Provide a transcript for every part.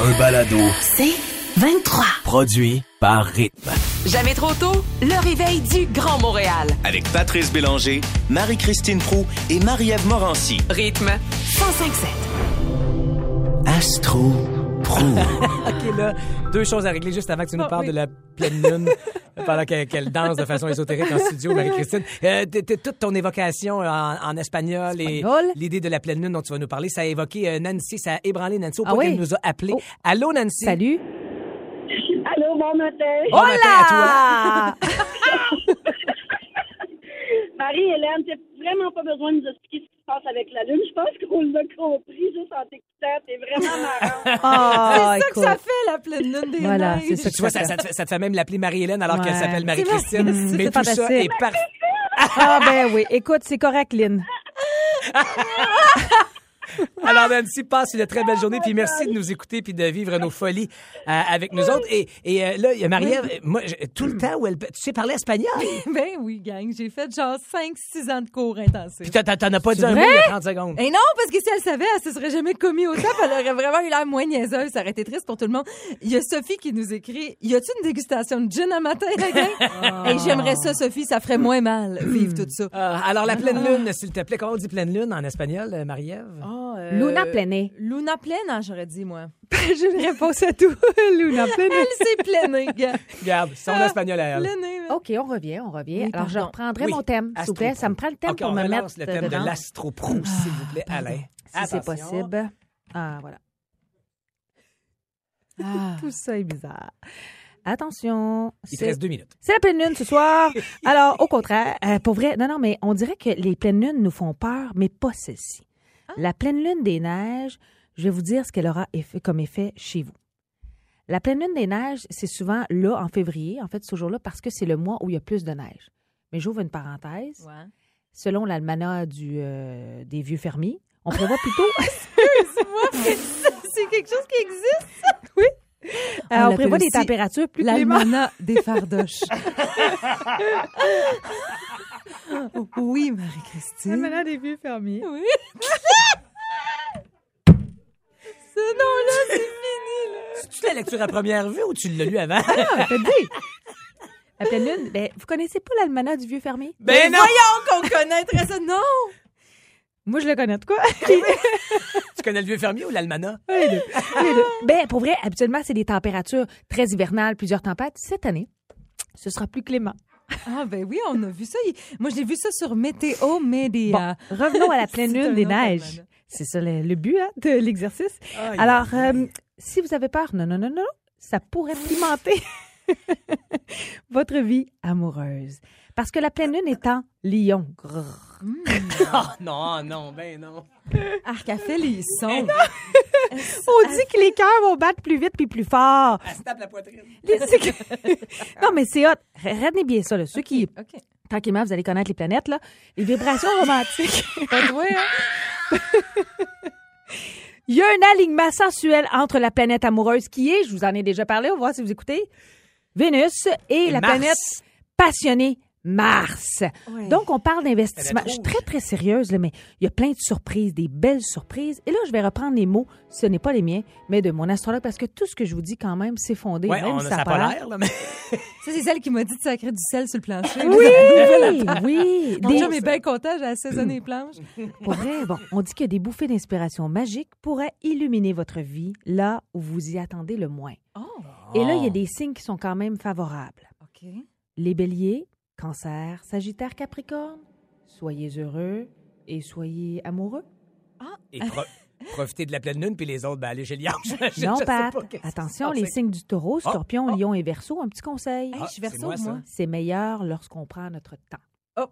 un balado C'est 23. produit par Rythme. Jamais trop tôt, le réveil du Grand Montréal. Avec Patrice Bélanger, Marie-Christine Prou et Marie-Ève Morancy. Rythme 1057. Astro OK, là, deux choses à régler juste avant que tu nous Ah, parles oui. de la pleine lune, pendant qu'elle danse de façon ésotérique en studio, Marie-Christine. Euh, toute ton évocation en, en espagnol et l'idée de la pleine lune dont tu vas nous parler, ça a évoqué euh, Nancy, ça a ébranlé Nancy au Ah point oui? qu'elle nous a appelé. Oh. Allô, Nancy? Salut. Allô, bon matin. Bon matin à toi. Marie-Hélène, t'as vraiment pas besoin de nous expliquer ce qui se passe avec la Lune. Je pense qu'on l'a compris juste en t'écoutant. T'es vraiment marrant. Ah, C'est ça que ça fait, la pleine lune des Voilà, neiges. c'est ça Tu vois, ça te fait, ça te fait même l'appeler Marie-Hélène alors qu'elle s'appelle Marie-Christine. Mais C'est tout ça est parfait. Ah, ben oui. Écoute, c'est correct, Lynn. Alors, Nancy, passe une très belle journée, puis merci de nous écouter puis de vivre nos folies euh, avec nous autres. Et, et euh, là, il y a Marie-Ève, moi, je- tout le temps où elle... Tu sais parler espagnol? Ben oui, gang. J'ai fait genre 5-6 ans de cours intensifs. Puis t'en- as pas dit un mot il y a 30 secondes. Et non, parce que si elle savait, elle se serait jamais commis au top. Elle aurait vraiment eu l'air moins niaiseuse. Ça aurait été triste pour tout le monde. Il y a Sophie qui nous écrit Y a-tu une dégustation de gin à matin, la gang? Et j'aimerais ça, Sophie. Ça ferait moins mal vivre tout ça. Euh, alors, la pleine lune, s'il te plaît, comment on dit pleine lune en espagnol, euh, Marie-Ève? Ah, euh, Luna plena. Luna plena, j'aurais dit, moi. J'ai une réponse à tout. Luna plena. Elle s'est pleiné, gars. Regarde, son Ah, espagnol à elle. OK, on revient, on revient. Oui, Alors, je reprendrai Oui, mon thème, s'il vous plaît. Ça me prend le thème pour on me mettre le thème dedans, de l'astro-pro, s'il vous plaît, Alain. si c'est possible. Ah, voilà. Ah. Tout ça est bizarre. Attention. Il te c'est- reste deux minutes. C'est la pleine lune ce soir. Alors, au contraire, euh, pour vrai, non, non, mais on dirait que les pleines lunes nous font peur, mais pas celle-ci. La pleine lune des neiges, je vais vous dire ce qu'elle aura effet, comme effet chez vous. La pleine lune des neiges, c'est souvent là, en février, en fait, ce jour-là, parce que c'est le mois où il y a plus de neige. Mais j'ouvre une parenthèse. Ouais. Selon l'almanach du, euh, des vieux fermiers, on prévoit plutôt... C'est quelque chose qui existe. Euh, on l'appelle prévoit des températures plus clémentes. L'almanach des fardoches. oui, Marie-Christine. L'almanach des vieux fermiers. Oui. Ce nom-là, c'est fini, là. Tu la lecture à première vue ou tu l'as lu avant? Ah, t'as dit. Pleine lune, ben, vous connaissez pas l'almanach du vieux fermier? ben non! Voyons qu'on connaîtrait ça. Non! Moi, je le connais de quoi? Tu connais le vieux fermier ou l'almanach? Les deux. Les deux. Ben, pour vrai, habituellement, c'est des températures très hivernales, plusieurs tempêtes. Cette année, ce sera plus clément. Ah, ben oui, on a vu ça. Moi, j'ai vu ça sur Météo Média. Bon, revenons à la pleine lune un des neiges. C'est ça le, le but hein, de l'exercice. Alors, euh, si vous avez peur, non, non, non, non, ça pourrait pimenter votre vie amoureuse. Parce que la pleine lune est en lion. Grrr. Oh, non, non, ben non. Arc à fait les sons. On dit que les cœurs vont battre plus vite puis plus fort. Elle se tape la poitrine. Non, mais c'est hot. Retenez bien ça, là. Ceux qui, OK. tranquillement, vous allez connaître les planètes, là. Les vibrations romantiques. Pas de ouais, hein? Il y a un alignement sensuel entre la planète amoureuse qui est, je vous en ai déjà parlé, on va voir si vous écoutez, Vénus et, la Mars. planète passionnée Mars. Ouais. Donc, on parle d'investissement. Je suis très, très sérieuse, là, mais il y a plein de surprises, des belles surprises. Et là, je vais reprendre les mots, ce n'est pas les miens, mais de mon astrologue, parce que tout ce que je vous dis, quand même, c'est fondé. Ouais, même on, si ça a pas l'air. mais. Ça, c'est celle qui m'a dit de sacrer du sel sur le plancher. Oui, oui. Mon Des- chum est bien content, j'ai assaisonné les planches. Pour vrai, bon, on dit que des bouffées d'inspiration magique pourraient illuminer votre vie là où vous y attendez le moins. Oh, Et là, il y a des signes qui sont quand même favorables. OK. Les béliers, cancer, sagittaire, capricorne, soyez heureux et soyez amoureux. Et pro- profiter de la pleine lune, puis les autres, ben, allez chez Lion. Non, Pat. Attention, les signes du taureau, scorpion, oh. lion et verso, un petit conseil. Hey, Ah, je suis c'est verso, moi. C'est meilleur lorsqu'on prend notre temps.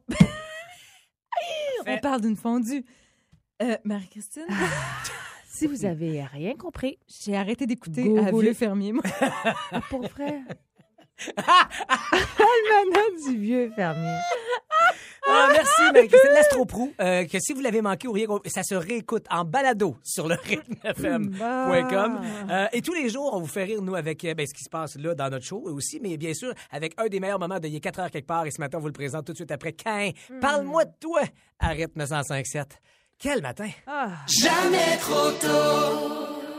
On parle d'une fondue. Euh, Marie-Christine, Si vous avez rien compris, j'ai arrêté d'écouter à Vieux Fermier, moi. ah, pour vrai? Almanach du vieux fermier. Ah, merci, Marie-Christine Lastro-Prou, euh, que si vous l'avez manqué ou rien, ça se réécoute en balado sur le rythmefm.com. Euh, et tous les jours, on vous fait rire, nous, avec euh, ben, ce qui se passe là dans notre show aussi, mais bien sûr, avec un des meilleurs moments de est 4 heures quelque part. Et ce matin, on vous le présente tout de suite après. Quin, parle-moi de toi à rythme 105.7. Quel matin! Ah.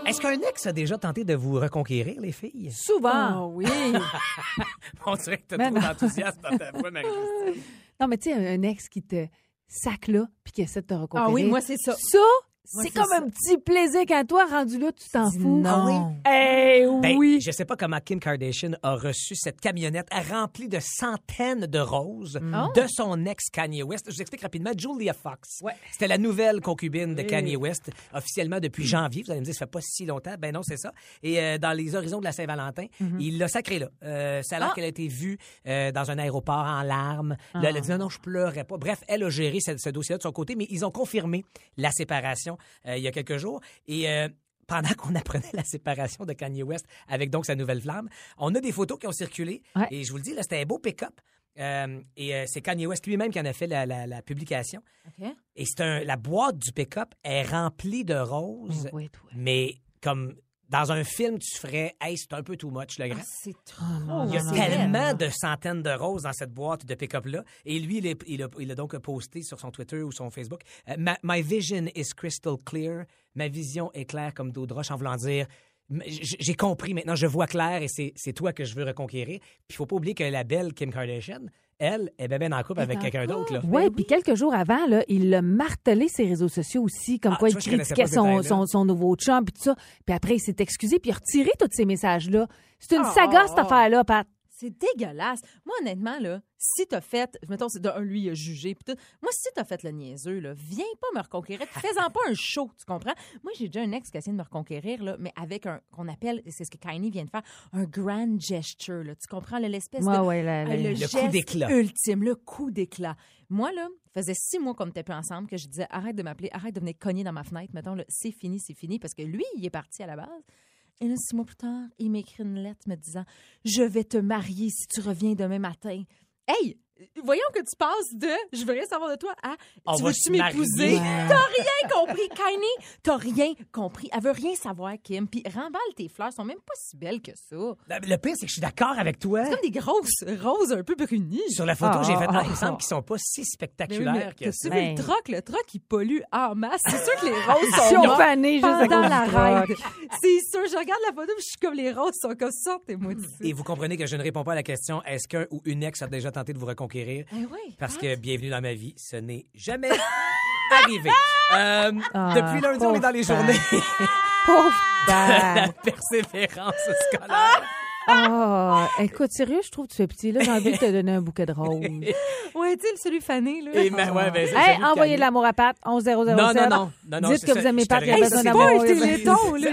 Est-ce qu'un ex a déjà tenté de vous reconquérir, les filles? Souvent. Oh oui. On dirait que t'as Mais trop non. d'enthousiasme dans ta voix, Marie-Christine. Non, mais tu sais, un un ex qui te sac là puis qui essaie de te reconquérir. Ah oui, moi, c'est ça. Ça, c'est comme ça. un petit plaisir quand toi, rendu là, tu t'en fous. non. Eh Ben, oui. Je sais pas comment Kim Kardashian a reçu cette camionnette remplie de centaines de roses Oh. de son ex Kanye West. Je vous explique rapidement. Julia Fox. C'était la nouvelle concubine de Kanye West, officiellement depuis janvier. Vous allez me dire, ça fait pas si longtemps. Ben non, c'est ça. Et euh, dans les horizons de la Saint-Valentin, il l'a sacré là. Euh, ça a l'air Ah. qu'elle a été vue euh, dans un aéroport en larmes. Là, elle a dit non, non, je pleurais pas. Bref, elle a géré ce, ce dossier-là de son côté, mais ils ont confirmé la séparation euh, il y a quelques jours. Et euh, pendant qu'on apprenait la séparation de Kanye West avec donc sa nouvelle flamme, on a des photos qui ont circulé. Ouais. Et je vous le dis, là, c'était un beau pick-up. Euh, et euh, c'est Kanye West lui-même qui en a fait la, la- la publication. Et c'est un, la boîte du pick-up est remplie de roses, Oui, toi. mais comme dans un film, tu ferais, hey, c'est un peu too much, le grand. Ah, c'est trop. Il y a tellement de centaines de roses dans cette boîte de pick-up-là. Et lui, il, est- il a, il a donc posté sur son Twitter ou son Facebook euh, My vision is crystal clear. Ma vision est claire comme d'eau de roche, en voulant dire J'ai compris maintenant, je vois clair et c'est c'est toi que je veux reconquérir. Puis il faut pas oublier que la belle Kim Kardashian, elle, est bien en couple avec quelqu'un d'autre. là. Oui, puis quelques jours avant, là, il l'a martelé ses réseaux sociaux aussi, comme Ah, quoi il critiquait son, son, son nouveau chum, puis tout ça. Puis après, il s'est excusé, puis il a retiré tous ces messages-là. C'est une Ah, saga, cette affaire-là, Pat. C'est dégueulasse. Moi, honnêtement, là, si t'as fait, mettons, c'est de un, lui, il a jugé, pis tout. Moi, si t'as fait le niaiseux, là, viens pas me reconquérir. Fais-en pas un show, tu comprends? Moi, j'ai déjà un ex qui a essayé de me reconquérir, là, mais avec un, qu'on appelle, c'est ce que Kanye vient de faire, un grand gesture, là. Tu comprends, là, l'espèce Ouais, de. ouais, la- la- Ah, le, Le geste coup d'éclat. ultime, le coup d'éclat. Moi, là, faisait six mois qu'on n'était plus ensemble que je disais arrête de m'appeler, arrête de venir cogner dans ma fenêtre. Mettons, là, c'est fini, c'est fini, parce que lui, il est parti à la base. Et là, six mois plus tard, il m'écrit une lettre me disant Je vais te marier si tu reviens demain matin. Hey! Voyons que tu passes de je veux rien savoir de toi à tu veux-tu se m'épouser? T'as rien compris, Kanye! T'as rien compris. Elle veut rien savoir, Kim. Puis remballe tes fleurs, sont même pas si belles que ça. Le pire, c'est que je suis d'accord avec toi. C'est comme des grosses roses un peu brunies. Sur la photo, Ah, j'ai fait. ah, Ah, il me ah, semble ah. qu'ils sont pas si Ben oui, spectaculaires mais que ça. vu Ben. le troc? Le troc, il pollue en masse. C'est sûr que les roses sont Ils ont mortes fané juste à pendant la ride. C'est sûr. Je regarde la photo je suis comme les roses sont comme ça. T'es maudit. Et vous comprenez que je ne réponds pas à la question est-ce qu'un ou une ex a déjà tenté de vous reconquérir Eh oui. Parce que bienvenue dans ma vie, ce n'est jamais arrivé. Euh, Ah, depuis lundi, on est dans les journées Pauvre la persévérance scolaire. Ah, écoute, sérieux, je trouve que tu fais petit. Là, j'ai envie de te donner un bouquet de roses. Ouais, tu sais, celui fané, là. Et ma- ouais, ben, c'est Hey, envoyez de l'amour à Pat, 11007. Non, non, non. non, non Dites c'est que ça, vous aimez Pat, il y a besoin c'est d'amour. pas un téléthon, là.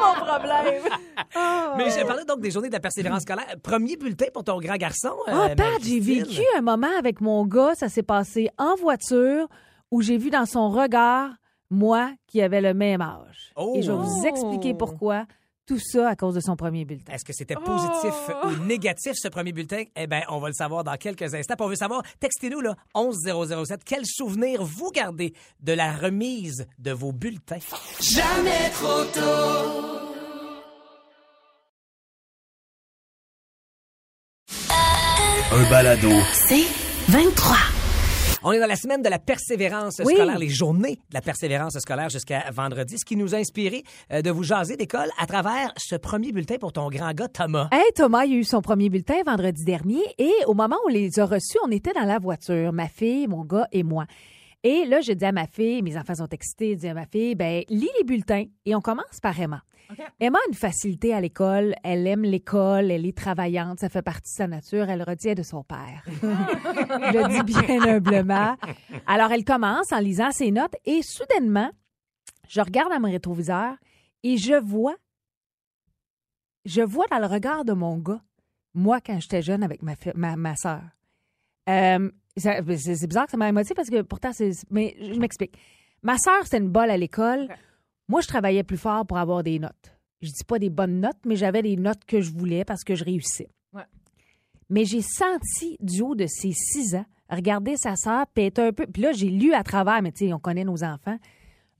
Mon problème. Mais j'ai parlé donc des journées de la persévérance scolaire. Premier bulletin pour ton grand garçon. Ah, euh, Pat, j'ai vécu un moment avec mon gars, ça s'est passé en voiture, où j'ai vu dans son regard, moi, qui avait le même âge. Oh. Et je vais vous expliquer pourquoi. Tout ça à cause de son premier bulletin. Est-ce que c'était positif Oh. ou négatif, ce premier bulletin? Eh bien, on va le savoir dans quelques instants. Puis on veut savoir, textez-nous, là, 11007, quel souvenir vous gardez de la remise de vos bulletins? Un balado. C'est 23. On est dans la semaine de la persévérance Oui. scolaire, les journées de la persévérance scolaire jusqu'à vendredi, ce qui nous a inspiré euh, de vous jaser d'école à travers ce premier bulletin pour ton grand gars Thomas. Hey, Thomas, il a eu son premier bulletin vendredi dernier et au moment où on les a reçus, on était dans la voiture, ma fille, mon gars et moi. Et là, je dis à ma fille, mes enfants sont excités, je dis à ma fille, ben, lis les bulletins et on commence par Emma. Emma a une facilité à l'école, elle aime l'école, elle est travaillante, ça fait partie de sa nature, elle retient de son père. je le dis bien humblement. Alors, elle commence en lisant ses notes et soudainement, je regarde à mon rétroviseur et je vois je vois dans le regard de mon gars, moi, quand j'étais jeune avec ma, ma, ma soeur. c'est c'est bizarre que ça m'a émotif parce que pourtant, c'est. Mais je m'explique. Ma soeur, c'était une bolle à l'école. Moi, je travaillais plus fort pour avoir des notes. Je dis pas des bonnes notes, mais j'avais des notes que je voulais parce que je réussais. Ouais. Mais j'ai senti, du haut de ses six ans, regarder sa sœur, puis être un peu. Puis là, j'ai lu à travers, mais tu sais, on connaît nos enfants,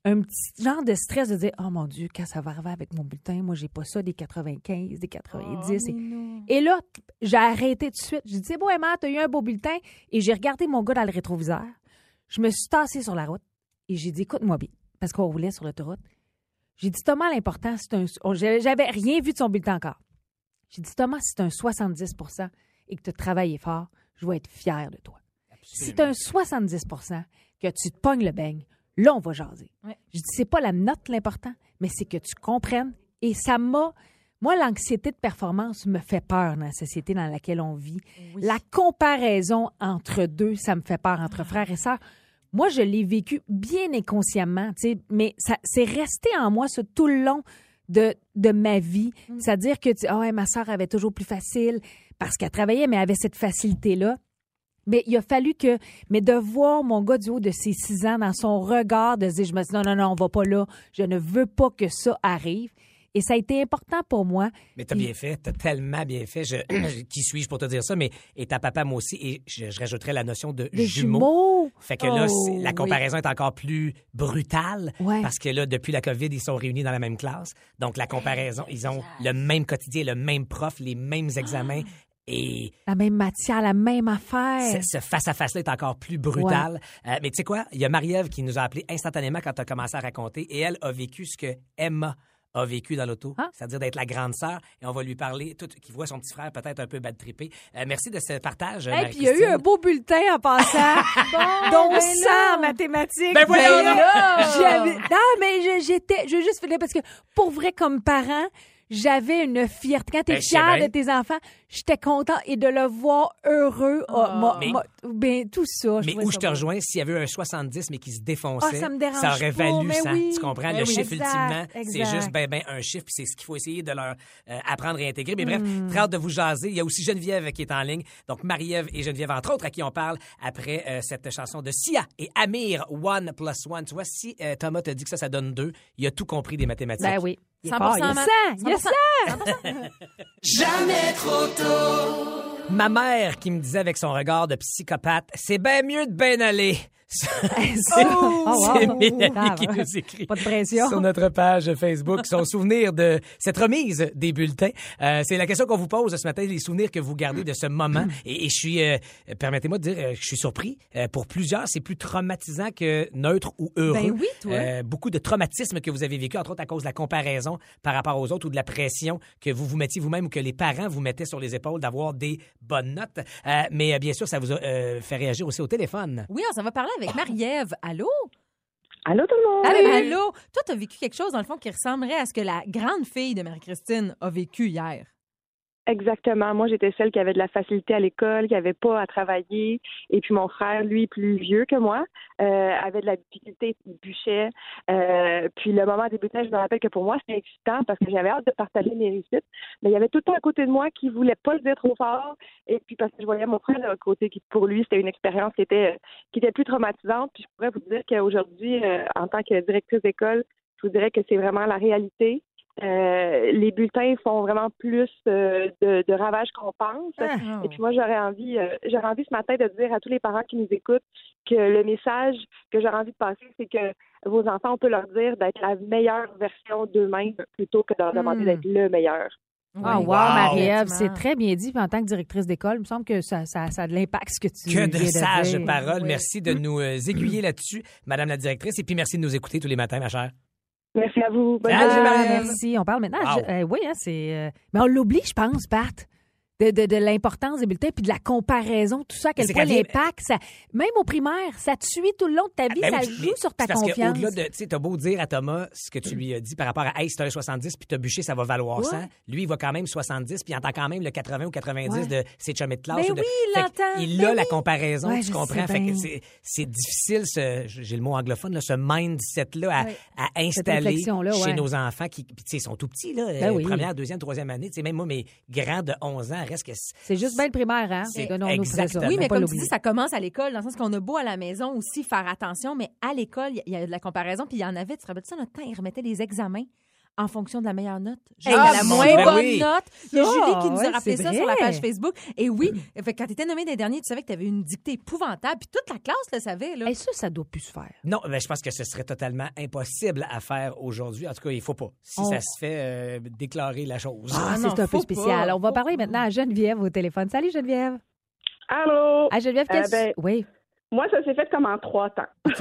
un petit genre de stress de dire Oh mon Dieu, quand ça va arriver avec mon bulletin, moi, j'ai pas ça des 95, des 90. Oh, et, et là, j'ai arrêté tout de suite. J'ai dit C'est beau, Emma, t'as eu un beau bulletin. Et j'ai regardé mon gars dans le rétroviseur. Je me suis tassée sur la route et j'ai dit Écoute-moi bien, parce qu'on roulait sur l'autoroute. J'ai dit, Thomas, l'important, c'est un. on- J'avais rien vu de son bulletin encore. J'ai dit, Thomas, si c'est un 70% et que tu as travaillé fort, je vais être fier de toi. Si tu un 70% que tu te pognes le beigne, là, on va jaser. Ouais. Je dis, c'est pas la note l'important, mais c'est que tu comprennes. Et ça m'a. Moi, l'anxiété de performance me fait peur dans la société dans laquelle on vit. La comparaison entre deux, ça me fait peur, entre frères et sœurs. Moi, je l'ai vécu bien inconsciemment, tu sais, mais ça c'est resté en moi ce tout le long de, de ma vie. C'est-à-dire que, tu- ah ouais, ma sœur avait toujours plus facile parce qu'elle travaillait, mais elle avait cette facilité-là. Mais il a fallu que, mais de voir mon gars du haut de ses six ans dans son regard, de se dire, je me dit, non, non, non, on va pas là. Je ne veux pas que ça arrive. Et ça a été important pour moi. Mais t'as bien fait, t'as tellement bien fait. Je, qui suis-je pour te dire ça? Mais et ta papa, moi aussi, et je, je rajouterais la notion de Des jumeaux. jumeaux? Fait que là, Oh, la oui. comparaison est encore plus brutale Ouais. parce que là, depuis la COVID, ils sont réunis dans la même classe. Donc, la comparaison, ils ont le même quotidien, le même prof, les mêmes examens. Et La même matière, la même affaire. ce- ce face-à-face-là est encore plus brutal. Euh, mais tu sais quoi? Il y a Marie-Ève qui nous a appelé instantanément quand tu as commencé à raconter et elle a vécu ce que Emma a vécu dans l'auto, Ah. c'est-à-dire d'être la grande sœur. Et on va lui parler, tout, qui voit son petit frère peut-être un peu bad trippé. Euh, merci de ce partage, Et puis il y a eu un beau bulletin en passant, dont ben 100 là. en mathématiques. Ben voyons Ben Non, mais je- j'étais, je veux juste parce que pour vrai, comme parent, j'avais une fierté. Quand tu es Ben, bien. de tes enfants, j'étais content et de le voir heureux. ah, m'a- Mais- m'a- ben, tout ça. Mais où ça je te rejoins, s'il y avait eu un 70 mais qui se défonçait, Ah, ça me dérange ça aurait valu ça. oui. Tu comprends? Ben le oui. chiffre, Exact, ultimement, c'est juste ben, ben un chiffre, puis c'est ce qu'il faut essayer de leur euh, apprendre et intégrer. Mais bref, Hmm. très hâte de vous jaser. Il y a aussi Geneviève qui est en ligne. Donc, Marie-Ève et Geneviève, entre autres, à qui on parle après euh, cette chanson de Sia et Amir, One plus One. Tu vois, si euh, Thomas te dit que ça, ça donne deux, il a tout compris des mathématiques. Ben oui. Il est 100% fort, il Matt. 100, il y a 100. Ma mère qui me disait avec son regard de psychopathe, c'est bien mieux de bien aller. C'est Oh, wow. Mélanie qui nous écrit. Pas de pression. Sur notre page Facebook, son souvenir de cette remise des bulletins. Euh, c'est la question qu'on vous pose ce matin, les souvenirs que vous gardez de ce moment. Et, et je suis, euh, permettez-moi de dire, euh, je suis surpris. Euh, pour plusieurs, c'est plus traumatisant que neutre ou heureux. Ben oui, toi. Beaucoup de traumatismes que vous avez vécu, entre autres à cause de la comparaison par rapport aux autres ou de la pression que vous vous mettiez vous-même ou que les parents vous mettaient sur les épaules d'avoir des bonnes notes. Mais bien sûr, ça vous a fait réagir aussi au téléphone. Oui, on s'en va parler avec Marie-Ève. Allô? Allô tout le monde? Allô? Allô? Toi, tu as vécu quelque chose, dans le fond, qui ressemblerait à ce que la grande fille de Marie-Christine a vécu hier. Exactement. Moi, j'étais celle qui avait de la facilité à l'école, qui avait pas à travailler. Et puis mon frère, lui, plus vieux que moi, euh, avait de la difficulté, il bûchait. Euh, puis le moment débutant, je me rappelle que pour moi, c'était excitant parce que j'avais hâte de partager mes réussites. Mais il y avait tout le temps à côté de moi qui voulait pas le dire trop fort. Et puis parce que je voyais mon frère l'autre côté, qui pour lui, c'était une expérience qui était qui était plus traumatisante. Puis je pourrais vous dire qu'aujourd'hui, euh, en tant que directrice d'école, je vous dirais que c'est vraiment la réalité. Euh, les bulletins font vraiment plus euh, de, de ravages qu'on pense. Ah. Et puis moi, j'aurais envie, euh, j'aurais envie ce matin de dire à tous les parents qui nous écoutent que le message que j'aurais envie de passer, c'est que vos enfants, on peut leur dire d'être la meilleure version d'eux-mêmes plutôt que de leur demander Hmm. d'être le meilleur. Ah, wow. Marie-Ève, c'est très bien dit. Puis en tant que directrice d'école, il me semble que ça, ça, ça a de l'impact, ce que tu Que de sages paroles. Oui. Merci de nous aiguiller là-dessus, Madame la directrice. Et puis merci de nous écouter tous les matins, ma chère. Merci à vous. Bonne Ah, journée. Merci. On parle maintenant. Wow. je- euh, oui, hein, c'est. euh, mais on l'oublie, je pense, Pat. De, de, de l'importance des bulletins puis de la comparaison, tout ça, à quel point vient- l'impact, ça, même au primaire, ça te suit tout le long de ta vie, Ben ça oui, joue mais sur ta parce confiance. de, tu sais, t'as beau dire à Thomas ce que tu lui as dit par rapport à, hey, c'est un 70 puis t'as bûché, ça va valoir Ouais. 100. Lui, il va quand même 70 puis il entend quand même le 80 ou 90 Ouais. de ses chummies de classe. Ben ou de- oui, il l'entend. Il Ben a la comparaison, Ouais, tu comprends? Fait que c'est, c'est difficile, ce, j'ai le mot anglophone, là, ce mindset-là à, installer chez nos enfants qui, puis sont tout petits, là. Ben euh, oui. Première, deuxième, troisième année. Tu sais, même moi, mes grands de 11 ans que c'est- C'est juste bien le primaire, hein? C'est exactement. Oui, mais comme tu dis, ça commence à l'école, dans le sens qu'on a beau à la maison aussi faire attention, mais à l'école, il y a- il y, a de la comparaison, puis il y en avait, tu te rappelles ça, notre temps, ils remettaient les examens en fonction de la meilleure note. J'ai Ah, la moins ben bonne oui. note. Il y a Julie qui nous ouais, a rappelé ça sur la page Facebook. Et oui, fait quand tu étais nommé des derniers, tu savais que tu avais une dictée épouvantable, puis toute la classe le savait. Là. Hey, ça, ça doit plus se faire. Non, ben, je pense que ce serait totalement impossible à faire aujourd'hui. En tout cas, il faut pas. Si On- ça se fait, euh, déclarer la chose. Ah, non, c'est un peu spécial. pas, On va parler maintenant à Geneviève au téléphone. Salut, Geneviève. Allô? Ah, Geneviève, Euh, ben, Oui. Moi, ça s'est fait comme en trois temps.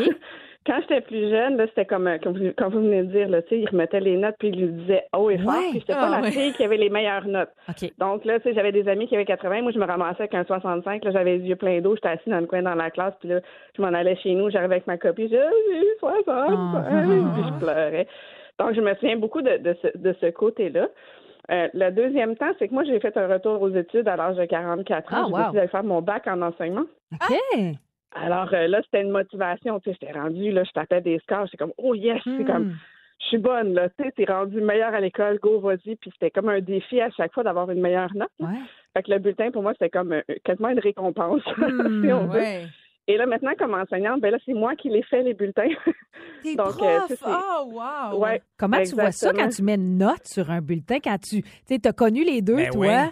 Quand j'étais plus jeune, là, c'était comme, euh, comme, vous, comme vous venez de dire, là, tu sais, il remettait les notes puis il lui disait haut et fort. Ouais. Puis j'étais Ah, pas la ouais. fille qui avait les meilleures notes. Donc là, tu sais, j'avais des amis qui avaient 80, moi je me ramassais avec un 65, là j'avais les yeux pleins d'eau, j'étais assise dans le coin dans la classe, puis là je m'en allais chez nous, j'arrivais avec ma copie, Ah, j'ai eu 65, Ah. puis je pleurais. Donc je me souviens beaucoup de, de ce, de ce côté-là. Euh, le deuxième temps, c'est que moi j'ai fait un retour aux études à l'âge de 44 ans, Ah, j'ai wow. décidé d'aller faire mon bac en enseignement. OK. Alors euh, là, c'était une motivation, tu sais, j'étais rendue, là, je tapais des scores, j'étais comme oh yes, c'est comme Hmm. je suis bonne, là, tu sais, t'es rendue meilleure à l'école, go, vas-y, puis c'était comme un défi à chaque fois d'avoir une meilleure note. Ouais. Fait que le bulletin, pour moi, c'était comme euh, quasiment une récompense, Hmm, si on veut. Ouais. Et là, maintenant, comme enseignante, ben là, c'est moi qui les fait, les bulletins. T'es Donc, prof. euh, ça, c'est- oh, wow. ouais. Comment tu vois ça quand tu mets une note sur un bulletin, quand tu tu as connu les deux, Ben toi? oui.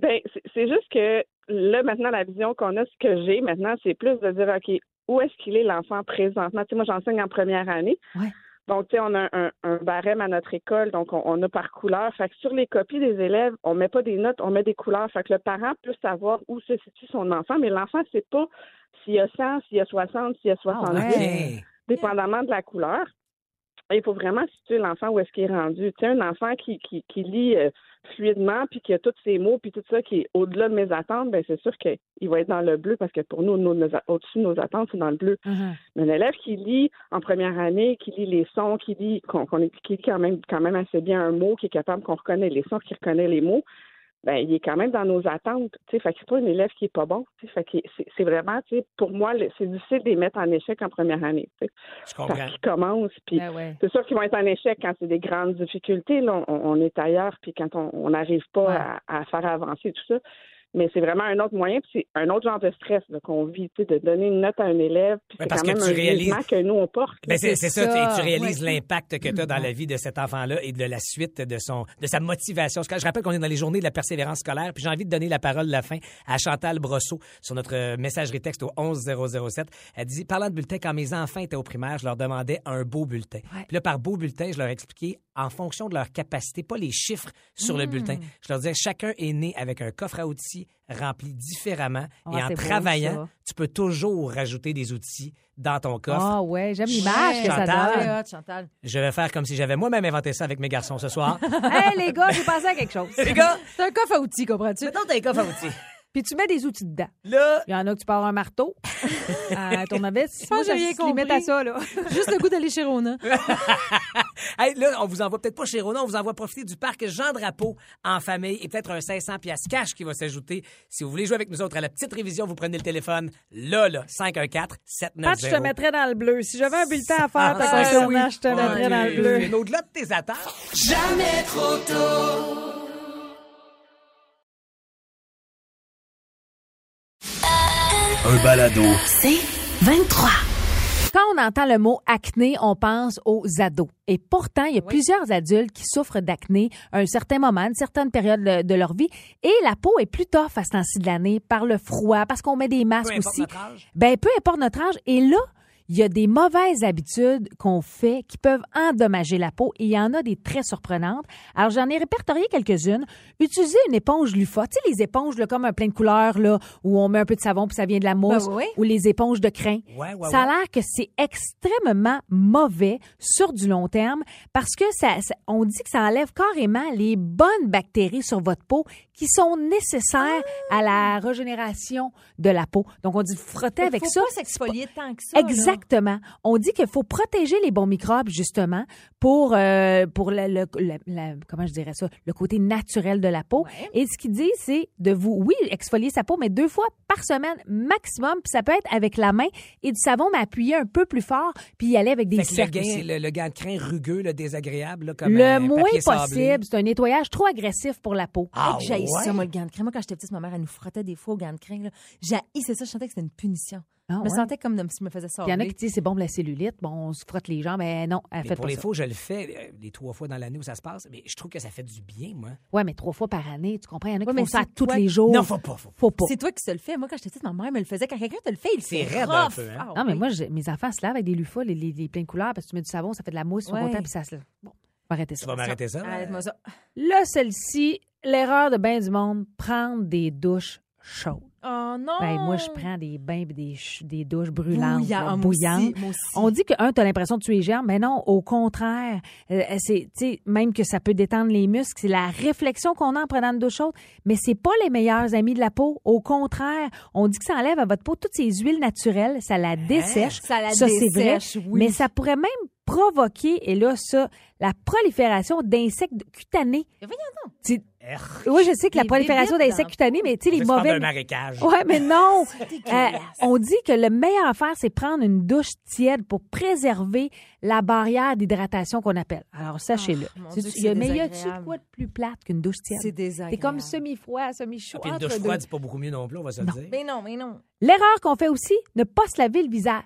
Ben, c'est juste que là, maintenant, la vision qu'on a, ce que j'ai maintenant, c'est plus de dire, OK, où est-ce qu'il est l'enfant présentement? Tu sais, moi, j'enseigne en première année. Ouais. Donc, tu sais, on a un, un barème à notre école, donc on, on a par couleur. Fait que sur les copies des élèves, on met pas des notes, on met des couleurs. Fait que le parent peut savoir où se situe son enfant, mais l'enfant ne sait pas s'il y a 100, s'il y a 60, s'il y a 70, Ah ouais. OK. dépendamment de la couleur. Et il faut vraiment situer l'enfant où est-ce qu'il est rendu. Tu sais, un enfant qui, qui, qui lit euh, fluidement, puis qui a tous ses mots, puis tout ça qui est au-delà de mes attentes, ben c'est sûr qu'il va être dans le bleu, parce que pour nous, au-dessus de nos attentes, c'est dans le bleu. Mhm. Mais un élève qui lit en première année, qui lit les sons, qui lit, qu'on, qui lit quand même, quand même assez bien un mot, qui est capable qu'on reconnaît les sons, qui reconnaît les mots, ben il est quand même dans nos attentes. Tu sais, fait que c'est pas un élève qui est pas bon. Tu sais, fait que c'est, vraiment, tu sais, pour moi, c'est difficile de les mettre en échec en première année. Tu sais, Je parce comprends. qu'ils commencent, puis Ben ouais. c'est sûr qu'ils vont être en échec quand c'est des grandes difficultés. Là, on, on est ailleurs, puis quand on on n'arrive pas Ouais. à, à faire avancer tout ça. Mais c'est vraiment un autre moyen, puis c'est un autre genre de stress là, qu'on vit, tu sais, de donner une note à un élève, puis c'est parce quand que même tu un réalises- que nous, on porte. Ben c'est c'est ça, ça, et tu réalises ouais. l'impact que tu as dans la vie de cet enfant-là et de la suite de son de sa motivation. Parce que Je rappelle qu'on est dans les journées de la persévérance scolaire, puis j'ai envie de donner la parole de la fin à Chantal Brosseau sur notre euh, messagerie texte au 11007. Elle dit parlant de bulletin, quand mes enfants étaient au primaire, je leur demandais un beau bulletin. Puis là, par beau bulletin, je leur expliquais en fonction de leur capacité, pas les chiffres sur le bulletin. Je leur disais chacun est né avec un coffre à outils rempli différemment Ah, et en c'est beau, travaillant, tu peux toujours rajouter des outils dans ton coffre. Ah ouais, j'aime l'image que ça Chantal. donne. Chantal. Je vais faire comme si j'avais moi-même inventé ça avec mes garçons ce soir. hey les gars, j'ai pensé à quelque chose. Les gars, C'est un coffre à outils, comprends-tu? mettons tes coffres à outils. Puis tu mets des outils dedans. Là, Il y en a que tu pars un marteau, un tournevis. pense que j'ai rien compris. à ça, là. Juste le goût d'aller chez Rona. hey, là, on vous envoie peut-être pas chez Rona, on vous envoie profiter du parc Jean Drapeau en famille et peut-être un 500 pièces cash qui va s'ajouter. Si vous voulez jouer avec nous autres à la petite révision, vous prenez le téléphone là, là, 514 790 Pat, je te mettrais dans le bleu. Si j'avais un bulletin à faire Ah, concernant, oui. je te mettrais dans le bleu. Mais Au-delà de tes attentes, Un balado. C'est 23. Quand on entend le mot acné, on pense aux ados. Et pourtant, il y a plusieurs adultes qui souffrent d'acné à un certain moment, à une certaine période de leur vie. Et la peau est plus tough à ce temps-ci de l'année par le froid, parce qu'on met des peu masques importe aussi. notre âge. Ben, peu importe notre âge. Et là, il y a des mauvaises habitudes qu'on fait qui peuvent endommager la peau et il y en a des très surprenantes. Alors, j'en ai répertorié quelques-unes. Utiliser une éponge Lufa. Tu sais, les éponges là, comme un plein de couleurs là, où on met un peu de savon puis ça vient de la mousse. Ben oui. Ou les éponges de crin. Ouais, ouais, ça a l'air que c'est extrêmement mauvais sur du long terme parce que ça, ça- on dit que ça enlève carrément les bonnes bactéries sur votre peau qui sont nécessaires à la régénération de la peau. Donc, on dit frotter avec faut ça. pas s'exfolier tant que ça. là. Exactement. On dit qu'il faut protéger les bons microbes justement pour euh, pour le, le- comment je dirais ça le côté naturel de la peau. Ouais. Et ce qu'il dit c'est de vous oui exfolier sa peau mais deux fois par semaine maximum. Puis ça peut être avec la main et du savon mais appuyer un peu plus fort puis y aller avec des Fait que le, cercles gain, aussi. le, le gant de crin rugueux, le désagréable, là, comme Le un moins possible, c'est un nettoyage trop agressif pour la peau. Ah, ouais? ça, moi, le gant de crin. Moi, quand j'étais petite, ma mère, elle nous frottait des fois au gant de crin. là. J'haïssais ça. Je sentais que c'était une punition. Ah, je me ouais? sentais comme si je me faisais ça. Il y en a qui disent c'est bon pour la cellulite, bon on se frotte les jambes mais non, elle Mais fait pour pas les ça. faux, je le fais euh, les trois fois dans l'année où ça se passe, mais je trouve que ça fait du bien, moi. Ouais, mais trois fois par année, tu comprends, il y en a qui Ouais, font ça c'est tous toi les jours. Non, faut pas, faut pas. faut pas. C'est toi qui se le fais. Moi, quand j'étais petite, ma mère me le faisait. Quand quelqu'un te le fait, il C'est fait raide un peu, hein? Ah, Non, mais moi, j'ai- mes enfants se lavent avec des lufas, les, les, les pleins de couleurs, parce que tu mets du savon, ça fait de la mousse, ils sont contents, puis ça se lave. Bon, on va arrêter Tu ça. vas m'arrêter ça? Arrête-moi ça. Là, celle-ci, l'erreur de bien du monde, prendre des douches chaudes. Oh non! Ben, moi, je prends des bains et des, des douches brûlantes, Bouillant- là, moi aussi, bouillantes. moi aussi. On dit que, un, t'as l'impression de tuer les germes, mais non, au contraire. Euh, c'est, tu même que ça peut détendre les muscles, c'est la réflexion qu'on a en prenant une douche chaude, mais c'est pas les meilleurs amis de la peau. Au contraire, on dit que ça enlève à votre peau toutes ces huiles naturelles, ça la dessèche. Ça la c'est vrai. oui. Mais ça pourrait même provoquer, et là, ça, la prolifération d'insectes cutanés. Mais voyons donc. Tu-. Oui, je sais que la Des prolifération bébites d'insectes cutanés, mais tu sais, les mauvais. marécage. Ouais, mais non. Euh, on dit que le meilleur à faire, c'est prendre une douche tiède pour préserver la barrière d'hydratation qu'on appelle. Alors, sachez-le. Ah, mon Dieu, que c'est mais y a-tu désagréable. quoi de plus plate qu'une douche tiède? C'est désagréable. C'est comme semi-froid, semi-chaud. Ah, Puis une entre douche deux. froide, c'est pas beaucoup mieux non plus, on va se le dire. Mais non, mais non. L'erreur qu'on fait aussi, ne pas se laver le visage.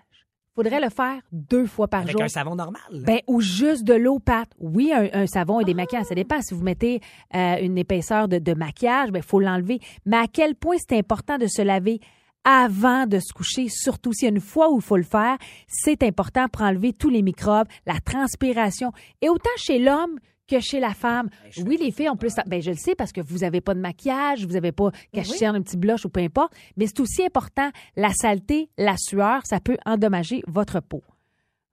Faudrait le faire deux fois par Avec jour. un savon normal. Ben, ou juste de l'eau pâte. Oui, un, un savon et des maquillages, ça dépend. Si vous mettez euh, une épaisseur de, de maquillage, ben, faut l'enlever. Mais à quel point c'est important de se laver avant de se coucher, surtout s'il y a une fois où il faut le faire, c'est important pour enlever tous les microbes, la transpiration. Et autant chez l'homme que chez la femme. Oui, les filles ont plus... Ben, je le sais parce que vous avez pas de maquillage, vous avez pas caché un petit blush ou peu importe, mais c'est aussi important, la saleté, la sueur, ça peut endommager votre peau.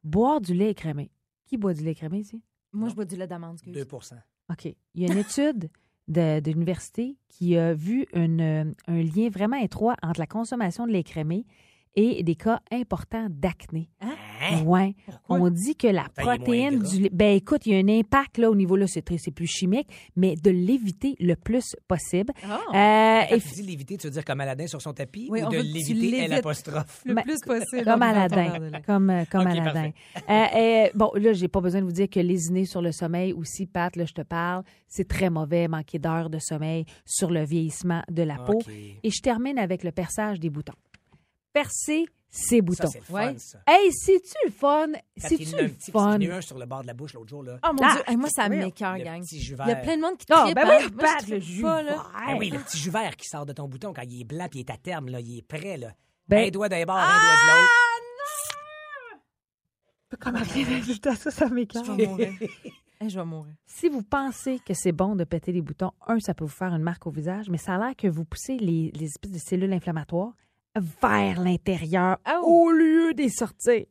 Boire du lait écrémé. Qui boit du lait écrémé ici? Moi, je bois du lait d'amande. excuse. 2% OK. Il y a une étude de, de l'université qui a vu une, un lien vraiment étroit entre la consommation de lait crémé et des cas importants d'acné. Hein? Ouais. On dit que la protéine du lait. Ben écoute, il y a un impact là au niveau là, c'est plus chimique, mais de l'éviter le plus possible. Ah. Euh, Quand et tu dis l'éviter, tu veux dire comme Aladin sur son tapis Oui, ou de l'éviter l'évites. L apostrophe? Le plus possible. comme lait. comme euh, comme Ok, Aladin. Euh, euh, bon, là, j'ai pas besoin de vous dire que lésiner sur le sommeil aussi, Pat, là, je te parle, c'est très mauvais, manquer d'heures de sommeil sur le vieillissement de la peau. Et je termine avec le perçage des boutons. Percer ses Ça, boutons. c'est le fun, Ouais. ça. Hey, c'est-tu le fun? C'est-tu le fun? Il y en a eu un sur le bord de la bouche l'autre jour. Là. Oh mon Ah, Dieu, Hey, moi, ça le gang. Il y a plein de monde qui Ah, tripe. ben hein. oui, Moi, je le jus pas, là. vert. Ben oui, le petit jus vert qui sort de ton bouton quand il est blanc puis il est à terme, là, il est prêt. Là. Ben- un doigt d'un bord, un doigt de l'autre. Comment ça, ça m'écoeure. Je vais mourir. Hey, je vais mourir. Si vous pensez que c'est bon de péter les boutons, un, ça peut vous faire une marque au visage, mais ça a l'air que vous poussez les, les espèces de cellules inflammatoires vers l'intérieur Ah, au lieu des sortir.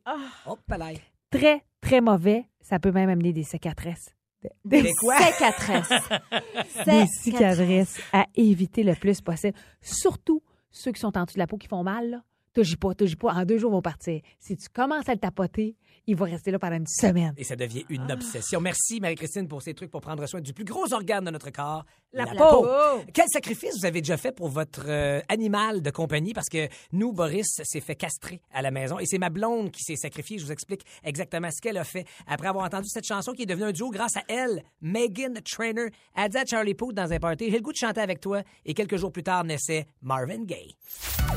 Hop, là. Très, très mauvais. Ça peut même amener des cicatrices. Des, Des quoi? Cicatrice. des cicatrices à éviter le plus possible. Surtout ceux qui sont en dessous de la peau qui font mal. Là. T'agis pas, t'agis pas. En deux jours, ils vont partir. Si tu commences à le tapoter, il va rester là pendant une semaine. Et ça devient une obsession. Merci, Marie-Christine, pour ces trucs pour prendre soin du plus gros organe de notre corps, la, peau. Quel sacrifice vous avez déjà fait pour votre euh, animal de compagnie? Parce que nous, Boris s'est fait castrer à la maison et c'est ma blonde qui s'est sacrifiée. Je vous explique exactement ce qu'elle a fait après avoir entendu cette chanson qui est devenue un duo grâce à elle. Megan Trainer a dit à Charlie Puth dans un party, j'ai le goût de chanter avec toi. Et quelques jours plus tard naissait Marvin Gaye.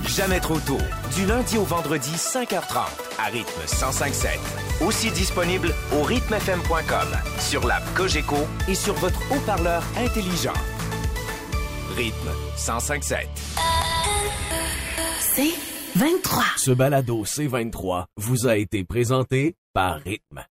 Jamais trop tôt. Du lundi au vendredi, 5h30, à rythme 105.7. Aussi disponible au rythmefm.com, sur l'app Cogeco et sur votre haut-parleur intelligent. Rythme 105.7. C'est 23. Ce balado C23 vous a été présenté par Rythme.